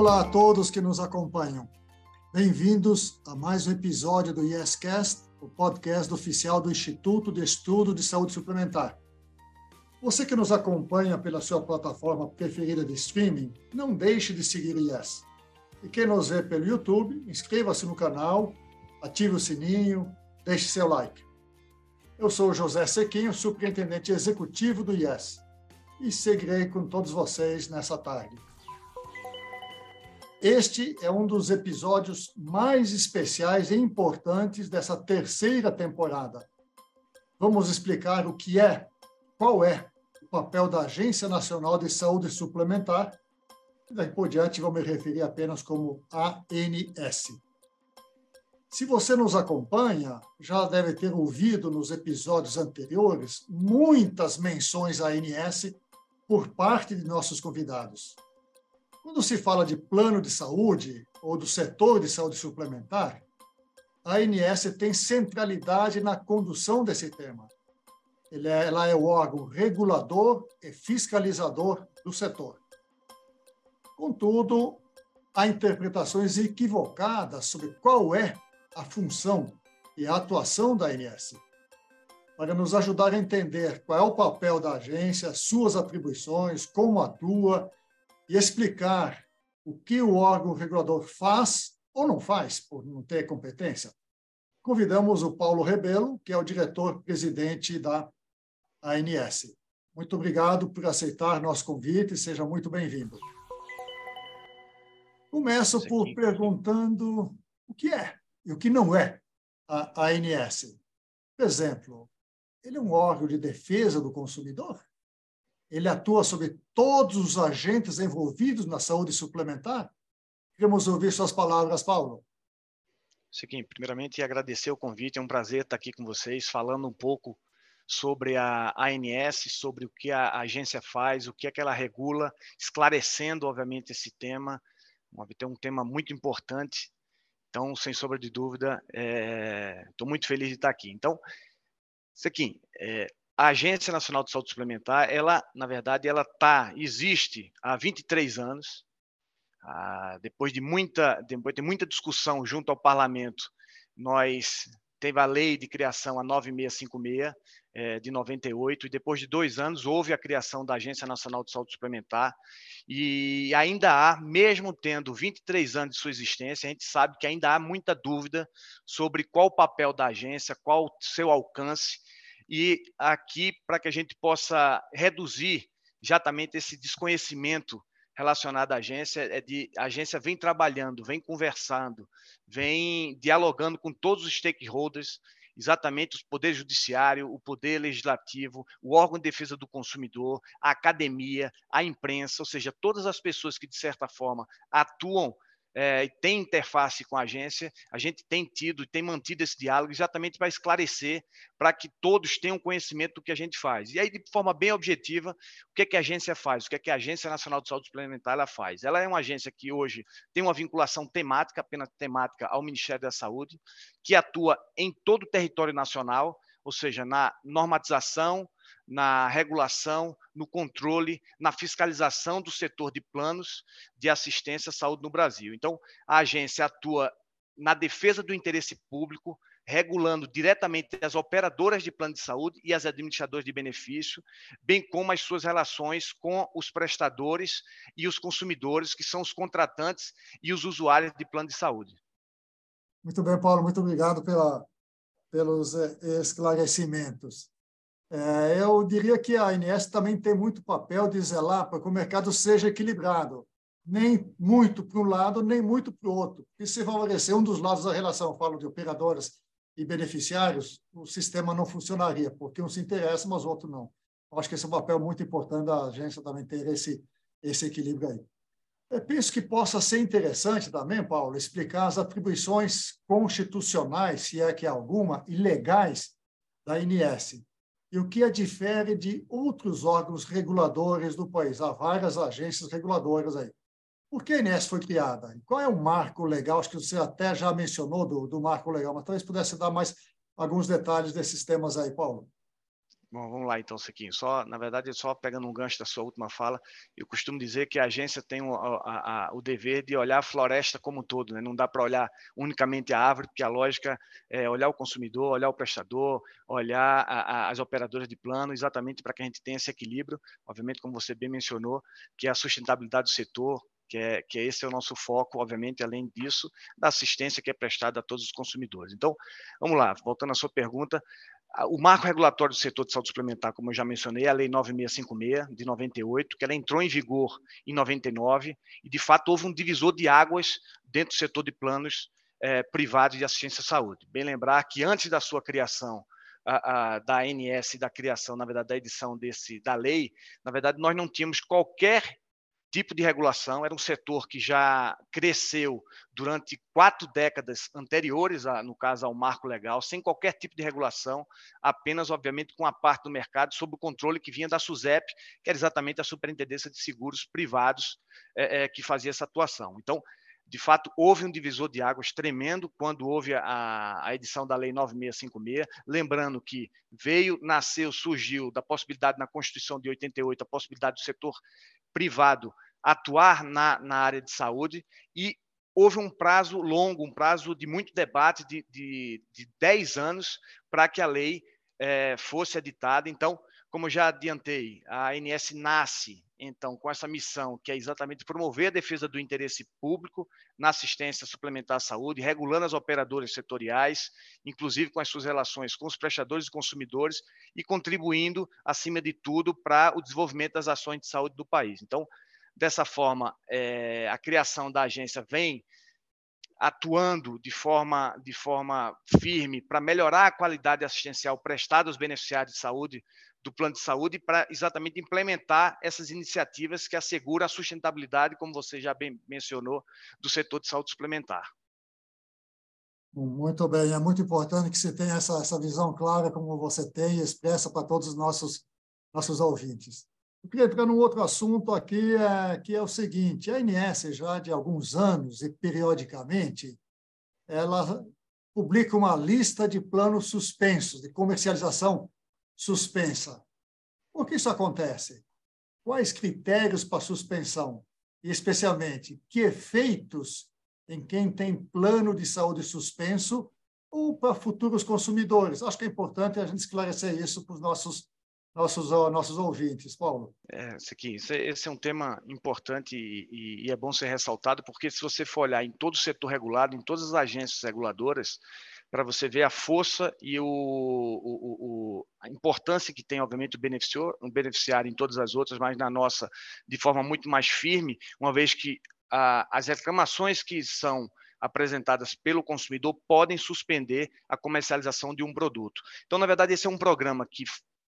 Olá a todos que nos acompanham. Bem-vindos a mais um episódio do YesCast, o podcast oficial do Instituto de Estudo de Saúde Suplementar. Você que nos acompanha pela sua plataforma preferida de streaming, não deixe de seguir o Yes. E quem nos vê pelo YouTube, inscreva-se no canal, ative o sininho, deixe seu like. Eu sou José Sequinho, superintendente executivo do Yes, e seguirei com todos vocês nessa tarde. Este é um dos episódios mais especiais e importantes dessa terceira temporada. Vamos explicar o que é, qual é o papel da Agência Nacional de Saúde Suplementar. Daí por diante vou me referir apenas como ANS. Se você nos acompanha, já deve ter ouvido nos episódios anteriores muitas menções à ANS por parte de nossos convidados. Quando se fala de plano de saúde ou do setor de saúde suplementar, a ANS tem centralidade na condução desse tema. É, ela é o órgão regulador e fiscalizador do setor. Contudo, há interpretações equivocadas sobre qual é a função e a atuação da ANS. Para nos ajudar a entender qual é o papel da agência, suas atribuições, como atua e explicar o que o órgão regulador faz ou não faz por não ter competência, convidamos o Paulo Rebelo, que é o diretor-presidente da ANS. Muito obrigado por aceitar nosso convite, seja muito bem-vindo. Começo por perguntando o que é e o que não é a ANS. Por exemplo, ele é um órgão de defesa do consumidor? Ele atua sobre todos os agentes envolvidos na saúde suplementar? Queremos ouvir suas palavras, Paulo. Seguinte, primeiramente agradecer o convite, é um prazer estar aqui com vocês, falando um pouco sobre a ANS, sobre o que a agência faz, o que é que ela regula, esclarecendo, obviamente, esse tema. Tem um tema muito importante então, sem sombra de dúvida, estou é, muito feliz de estar aqui. Então, aqui, é, a Agência Nacional de Saúde Suplementar, ela, na verdade, ela tá, existe há 23 anos. Ah, depois de muita, depois de muita discussão junto ao Parlamento, nós teve a lei de criação a 9656 é, de 98 e depois de dois anos houve a criação da Agência Nacional de Saúde Suplementar e ainda há, mesmo tendo 23 anos de sua existência, a gente sabe que ainda há muita dúvida sobre qual o papel da agência, qual o seu alcance e aqui para que a gente possa reduzir exatamente esse desconhecimento relacionado à agência é de a agência vem trabalhando, vem conversando, vem dialogando com todos os stakeholders, exatamente o poder judiciário, o poder legislativo, o órgão de defesa do consumidor, a academia, a imprensa, ou seja, todas as pessoas que de certa forma atuam é, tem interface com a agência, a gente tem tido e tem mantido esse diálogo exatamente para esclarecer, para que todos tenham conhecimento do que a gente faz. E aí, de forma bem objetiva, o que, é que a agência faz? O que, é que a Agência Nacional de Saúde Suplementar ela faz? Ela é uma agência que hoje tem uma vinculação temática, apenas temática, ao Ministério da Saúde, que atua em todo o território nacional, ou seja, na normatização, na regulação, no controle, na fiscalização do setor de planos de assistência à saúde no Brasil. Então, a agência atua na defesa do interesse público, regulando diretamente as operadoras de plano de saúde e as administradoras de benefício, bem como as suas relações com os prestadores e os consumidores, que são os contratantes e os usuários de plano de saúde. Muito bem, Paulo, muito obrigado pela, pelos eh, esclarecimentos. É, eu diria que a ANS também tem muito papel de zelar para que o mercado seja equilibrado, nem muito para um lado, nem muito para o outro. E se favorecer um dos lados da relação, falo de operadoras e beneficiários, o sistema não funcionaria, porque um se interessa, mas o outro não. Eu acho que esse é um papel muito importante da agência também ter esse, esse equilíbrio aí. Eu penso que possa ser interessante também, Paulo, explicar as atribuições constitucionais, se é que alguma, e legais da ANS e o que a difere de outros órgãos reguladores do país. Há várias agências reguladoras aí. Por que a INES foi criada? Qual é o marco legal? Acho que você até já mencionou do, do marco legal, mas talvez pudesse dar mais alguns detalhes desses temas aí, Paulo. Bom, vamos lá então, Sequinho. Só, na verdade, só pegando um gancho da sua última fala, eu costumo dizer que a agência tem o, a, a, o dever de olhar a floresta como um todo, né? não dá para olhar unicamente a árvore, porque a lógica é olhar o consumidor, olhar o prestador, olhar a, as operadoras de plano, exatamente para que a gente tenha esse equilíbrio, obviamente, como você bem mencionou, que é a sustentabilidade do setor, que é, que é esse é o nosso foco, obviamente, além disso, da assistência que é prestada a todos os consumidores. Então, vamos lá, voltando à sua pergunta, o marco regulatório do setor de saúde suplementar, como eu já mencionei, é a Lei 9656, de 98, que ela entrou em vigor em 99, e de fato houve um divisor de águas dentro do setor de planos é, privados de assistência à saúde. Bem lembrar que antes da sua criação, a, a, da ANS, da criação, na verdade, da edição desse, da lei, na verdade, nós não tínhamos qualquer tipo de regulação. Era um setor que já cresceu durante quatro décadas anteriores, a, no caso ao marco legal, sem qualquer tipo de regulação, apenas, obviamente, com a parte do mercado sob o controle que vinha da SUSEP, que era exatamente a Superintendência de Seguros Privados é, é, que fazia essa atuação. Então, de fato, houve um divisor de águas tremendo quando houve a, a, edição da Lei 9656. Lembrando que veio, nasceu, surgiu da possibilidade na Constituição de 88, a possibilidade do setor privado atuar na, na área de saúde e houve um prazo longo, um prazo de muito debate, de, de, de 10 anos, para que a lei é, fosse editada. Então, como já adiantei, a ANS nasce, então, com essa missão, que é exatamente promover a defesa do interesse público na assistência suplementar à saúde, regulando as operadoras setoriais, inclusive com as suas relações com os prestadores e consumidores, e contribuindo, acima de tudo, para o desenvolvimento das ações de saúde do país. Então, dessa forma, é, a criação da agência vem atuando de forma, de forma firme para melhorar a qualidade assistencial prestada aos beneficiários de saúde do plano de saúde para exatamente implementar essas iniciativas que asseguram a sustentabilidade, como você já bem mencionou, do setor de saúde suplementar. Muito bem, é muito importante que você tenha essa, essa visão clara, como você tem, e expressa para todos os nossos, nossos ouvintes. Eu queria entrar num outro assunto aqui, é, que é o seguinte: a ANS, já de alguns anos e periodicamente, ela publica uma lista de planos suspensos de comercialização suspensa. Por que isso acontece? Quais critérios para suspensão? E, especialmente, que efeitos em quem tem plano de saúde suspenso ou para futuros consumidores? Acho que é importante a gente esclarecer isso para os nossos nossos, nossos ouvintes, Paulo. É, aqui, esse é um tema importante e, e, é bom ser ressaltado, porque se você for olhar em todo o setor regulado, em todas as agências reguladoras, para você ver a força e o, o, o, a importância que tem, obviamente, o beneficiário, o beneficiário em todas as outras, mas na nossa de forma muito mais firme, uma vez que a, as reclamações que são apresentadas pelo consumidor podem suspender a comercialização de um produto. Então, na verdade, esse é um programa que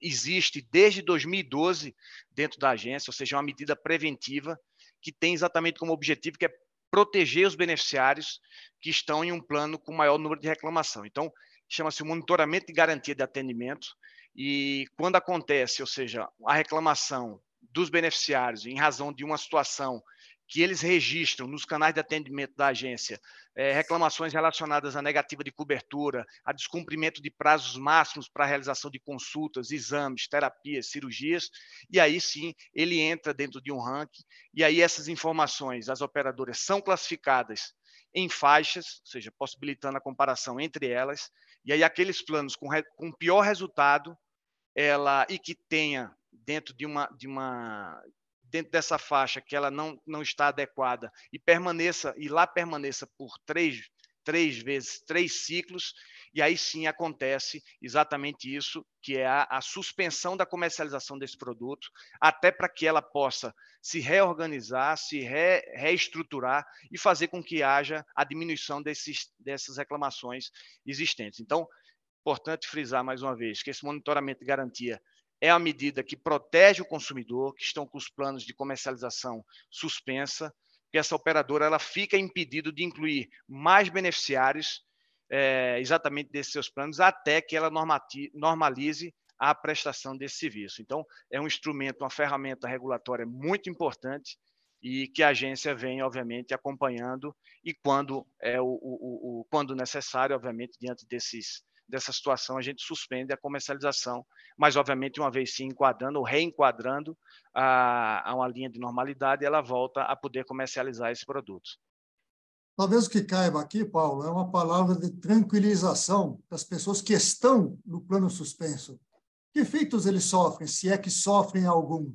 existe desde 2012 dentro da agência, ou seja, uma medida preventiva que tem exatamente como objetivo que é proteger os beneficiários que estão em um plano com maior número de reclamação. Então, chama-se monitoramento de garantia de atendimento e quando acontece, ou seja, a reclamação dos beneficiários em razão de uma situação que eles registram nos canais de atendimento da agência é, reclamações relacionadas à negativa de cobertura, a descumprimento de prazos máximos para a realização de consultas, exames, terapias, cirurgias, e aí sim ele entra dentro de um ranking, e aí essas informações, as operadoras são classificadas em faixas, ou seja, possibilitando a comparação entre elas, e aí aqueles planos com, com pior resultado ela e que tenha dentro de uma, de uma dentro dessa faixa que ela não, não está adequada e permaneça e lá permaneça por três, três vezes, três ciclos, e aí sim acontece exatamente isso, que é a, a suspensão da comercialização desse produto, até para que ela possa se reorganizar, se re, reestruturar e fazer com que haja a diminuição desses, dessas reclamações existentes. Então, importante frisar mais uma vez que esse monitoramento de garantia é a medida que protege o consumidor, que estão com os planos de comercialização suspensa, que essa operadora ela fica impedida de incluir mais beneficiários é, exatamente desses seus planos, até que ela normalize a prestação desse serviço. Então, é um instrumento, uma ferramenta regulatória muito importante e que a agência vem, obviamente, acompanhando e quando é o, o, o quando necessário, obviamente, diante desses dessa situação, a gente suspende a comercialização, mas, obviamente, uma vez se enquadrando ou reenquadrando a, a uma linha de normalidade, ela volta a poder comercializar esse produto. Talvez o que caiba aqui, Paulo, é uma palavra de tranquilização das pessoas que estão no plano suspenso. Que efeitos eles sofrem, se é que sofrem algum?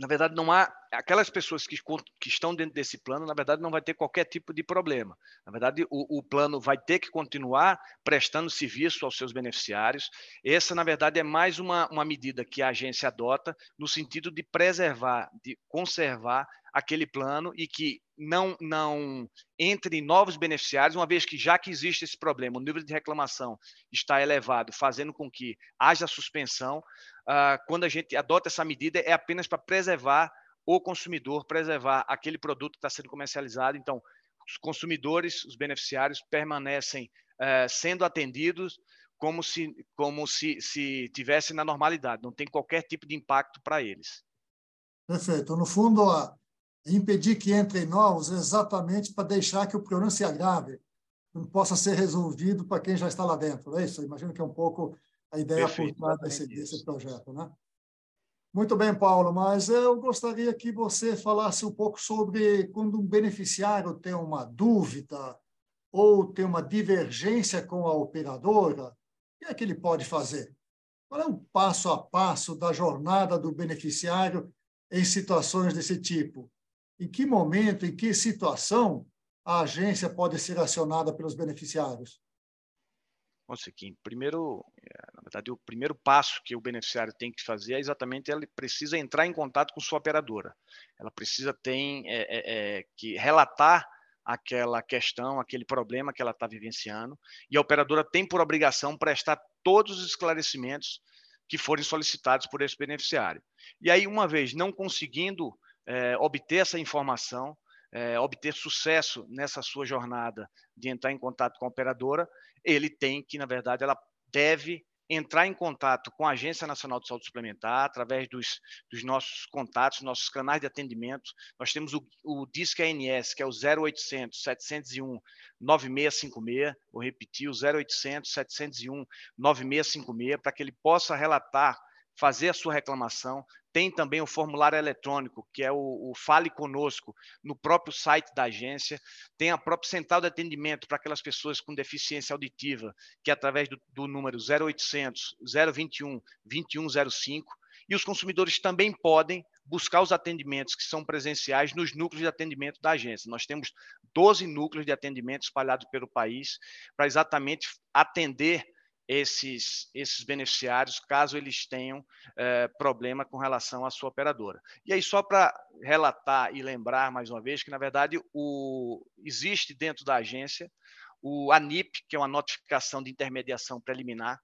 Na verdade, não há aquelas pessoas que, que, estão dentro desse plano, na verdade, não vai ter qualquer tipo de problema. Na verdade, o, o, plano vai ter que continuar prestando serviço aos seus beneficiários. Essa, na verdade, é mais uma, uma medida que a agência adota no sentido de preservar, de conservar aquele plano e que não, não entre novos beneficiários, uma vez que já que existe esse problema, o nível de reclamação está elevado, fazendo com que haja suspensão, uh, quando a gente adota essa medida, é apenas para preservar o consumidor preservar aquele produto que está sendo comercializado. Então, os consumidores, os beneficiários permanecem eh, sendo atendidos como se como se, se tivesse na normalidade. Não tem qualquer tipo de impacto para eles. Perfeito. No fundo, a impedir que entrem novos exatamente para deixar que o problema se agrave, não possa ser resolvido para quem já está lá dentro. É isso. Eu imagino que é um pouco a ideia Perfeito, por trás desse, desse projeto, né? Muito bem, Paulo, mas eu gostaria que você falasse um pouco sobre quando um beneficiário tem uma dúvida ou tem uma divergência com a operadora, o que é que ele pode fazer? Qual é o passo a passo da jornada do beneficiário em situações desse tipo? Em que momento, em que situação a agência pode ser acionada pelos beneficiários? Bom, primeiro, eh, na verdade, o primeiro passo que o beneficiário tem que fazer é exatamente ele precisa entrar em contato com sua operadora. Ela precisa ter é, é, é, que relatar aquela questão, aquele problema que ela está vivenciando, e a operadora tem por obrigação prestar todos os esclarecimentos que forem solicitados por esse beneficiário. E aí, uma vez não conseguindo obter essa informação, é, obter sucesso nessa sua jornada de entrar em contato com a operadora, ele tem que, na verdade, ela deve entrar em contato com a Agência Nacional de Saúde Suplementar através dos, dos nossos contatos, nossos canais de atendimento. Nós temos o, o DISC ANS, que é o 0800 701 9656. Vou repetir, o 0800 701 9656, para que ele possa relatar fazer a sua reclamação. Tem também o formulário eletrônico, que é o, o, Fale Conosco, no próprio site da agência. Tem a própria central de atendimento para aquelas pessoas com deficiência auditiva, que é através do, do número 0800 021 2105. E os consumidores também podem buscar os atendimentos que são presenciais nos núcleos de atendimento da agência. Nós temos 12 núcleos de atendimento espalhados pelo país para exatamente atender esses, esses beneficiários, caso eles tenham é, problema com relação à sua operadora. E aí, só para relatar e lembrar mais uma vez que, na verdade, o, existe dentro da agência o ANIP, que é uma notificação de intermediação preliminar,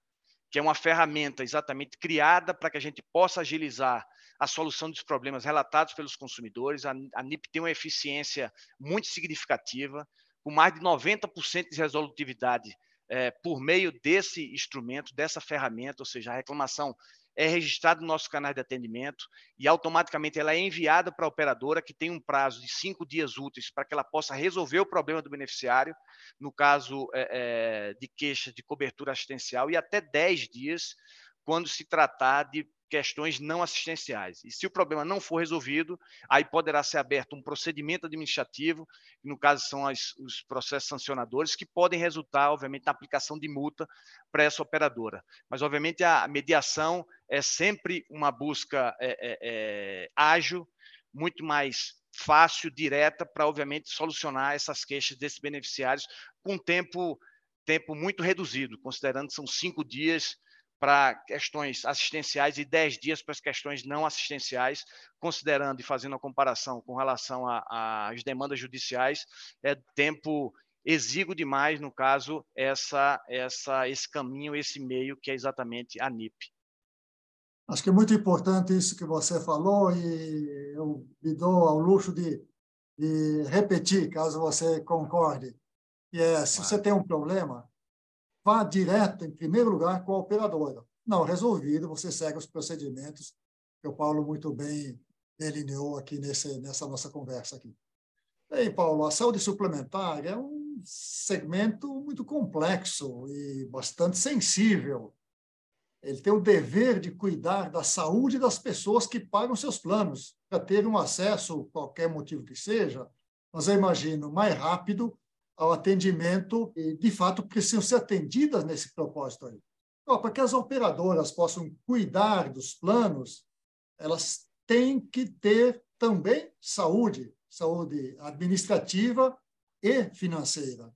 que é uma ferramenta exatamente criada para que a gente possa agilizar a solução dos problemas relatados pelos consumidores. A, a NIP tem uma eficiência muito significativa, com mais de 90% de resolutividade é, por meio desse instrumento, dessa ferramenta, ou seja, a reclamação é registrada no nosso canal de atendimento e automaticamente ela é enviada para a operadora, que tem um prazo de cinco dias úteis para que ela possa resolver o problema do beneficiário, no caso é, de queixa de cobertura assistencial, e até dez dias quando se tratar de questões não assistenciais. E se o problema não for resolvido, aí poderá ser aberto um procedimento administrativo, que no caso são as, os processos sancionadores, que podem resultar, obviamente, na aplicação de multa para essa operadora. Mas, obviamente, a mediação é sempre uma busca é, é, é, ágil, muito mais fácil, direta, para, obviamente, solucionar essas queixas desses beneficiários com tempo, tempo muito reduzido, considerando que são cinco dias para questões assistenciais e 10 dias para as questões não assistenciais, considerando e fazendo a comparação com relação às demandas judiciais, é tempo exíguo demais, no caso, essa, essa, esse caminho, esse meio que é exatamente a NIP. Acho que é muito importante isso que você falou e eu me dou ao luxo de, de repetir, caso você concorde. E é, se você tem um problema, vá direto, em primeiro lugar, com a operadora. Não resolvido, você segue os procedimentos que o Paulo muito bem delineou aqui nesse, nessa nossa conversa aqui. Bem, Paulo, a saúde suplementar é um segmento muito complexo e bastante sensível. Ele tem o dever de cuidar da saúde das pessoas que pagam seus planos, para ter um acesso, qualquer motivo que seja, mas eu imagino mais rápido ao atendimento de fato, precisam ser atendidas nesse propósito aí. Então, para que as operadoras possam cuidar dos planos, elas têm que ter também saúde, saúde administrativa e financeira.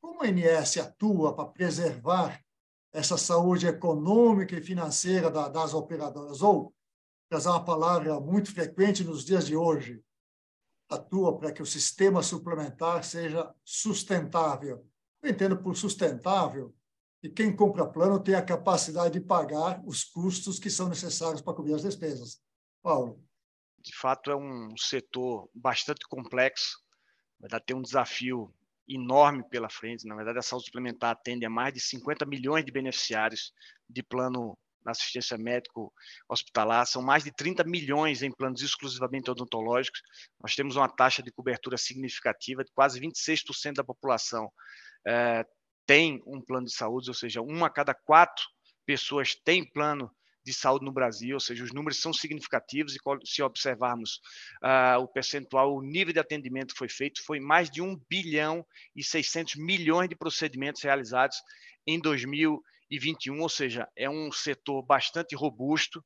Como a ANS atua para preservar essa saúde econômica e financeira das operadoras? Ou, para usar uma palavra muito frequente nos dias de hoje, atua para que o sistema suplementar seja sustentável. Eu entendo por sustentável que quem compra plano tem a capacidade de pagar os custos que são necessários para cobrir as despesas. Paulo. De fato, é um setor bastante complexo, vai ter um desafio enorme pela frente. Na verdade, a saúde suplementar atende a mais de 50 milhões de beneficiários de plano na assistência médico hospitalar, são mais de 30 milhões em planos exclusivamente odontológicos. Nós temos uma taxa de cobertura significativa de quase 26% da população é, tem um plano de saúde, ou seja, uma a cada quatro pessoas tem plano de saúde no Brasil, ou seja, os números são significativos e se observarmos uh, o percentual, o nível de atendimento que foi feito, foi mais de 1 bilhão e 600 milhões de procedimentos realizados em 2021, ou seja, é um setor bastante robusto,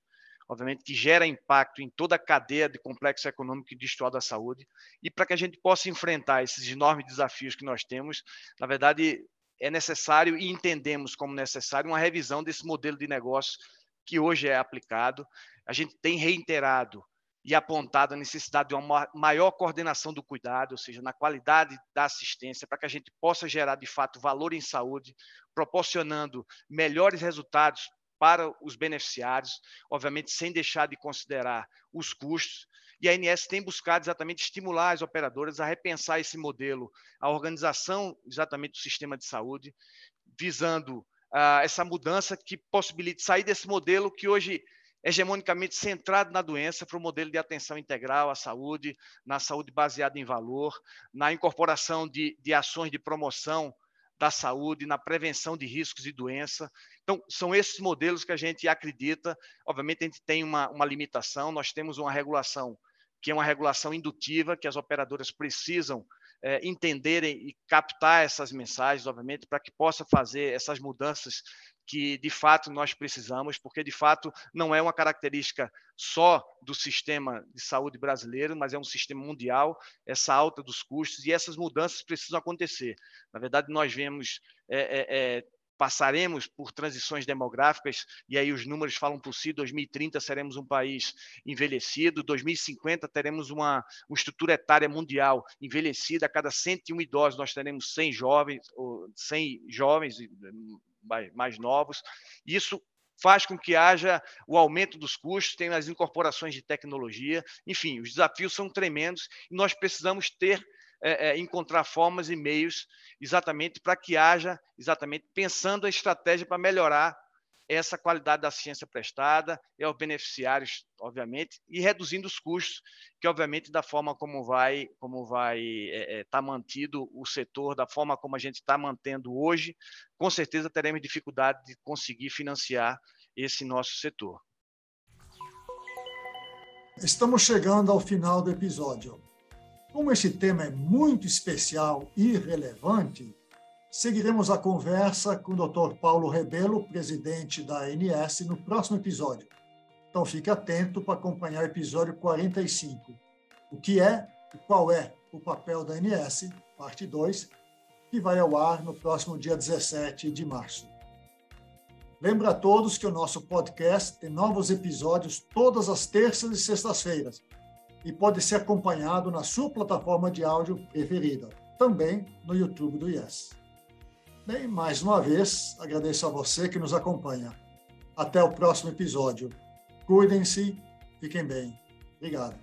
obviamente que gera impacto em toda a cadeia de complexo econômico e digital da saúde, e para que a gente possa enfrentar esses enormes desafios que nós temos, na verdade, é necessário e entendemos como necessário uma revisão desse modelo de negócio que hoje é aplicado. A gente tem reiterado e apontado a necessidade de uma maior coordenação do cuidado, ou seja, na qualidade da assistência, para que a gente possa gerar de fato valor em saúde, proporcionando melhores resultados para os beneficiários, obviamente sem deixar de considerar os custos. E a ANS tem buscado exatamente estimular as operadoras a repensar esse modelo, a organização exatamente do sistema de saúde, visando uh, essa mudança que possibilite sair desse modelo que hoje hegemonicamente centrado na doença para o modelo de atenção integral à saúde, na saúde baseada em valor, na incorporação de, de ações de promoção da saúde, na prevenção de riscos de doença. Então, são esses modelos que a gente acredita. Obviamente, a gente tem uma, uma limitação, nós temos uma regulação que é uma regulação indutiva, que as operadoras precisam é, entenderem e captar essas mensagens, obviamente, para que possa fazer essas mudanças que de fato nós precisamos, porque de fato não é uma característica só do sistema de saúde brasileiro, mas é um sistema mundial, essa alta dos custos e essas mudanças precisam acontecer. Na verdade, nós vemos é, é, passaremos por transições demográficas, e aí os números falam por si, 2030 seremos um país envelhecido, 2050 teremos uma, uma estrutura etária mundial envelhecida, a cada 101 idosos nós teremos 100 jovens, ou 100 jovens mais, mais novos, isso faz com que haja o aumento dos custos, tem as incorporações de tecnologia, enfim, os desafios são tremendos e nós precisamos ter é, é, encontrar formas e meios exatamente para que haja, exatamente pensando a estratégia para melhorar essa qualidade da ciência prestada e aos beneficiários, obviamente, e reduzindo os custos, que obviamente da forma como vai como vai estar é, é, tá mantido o setor, da forma como a gente está mantendo hoje, com certeza teremos dificuldade de conseguir financiar esse nosso setor. Estamos chegando ao final do episódio. Como esse tema é muito especial e relevante, seguiremos a conversa com o Dr. Paulo Rebelo, presidente da ANS, no próximo episódio. Então fique atento para acompanhar o episódio 45. O que é e qual é o papel da ANS, parte 2, que vai ao ar no próximo dia 17 de março. Lembra a todos que o nosso podcast tem novos episódios todas as terças e sextas-feiras e pode ser acompanhado na sua plataforma de áudio preferida, também no YouTube do Yes. Bem, mais uma vez, agradeço a você que nos acompanha. Até o próximo episódio. Cuidem-se, fiquem bem. Obrigado.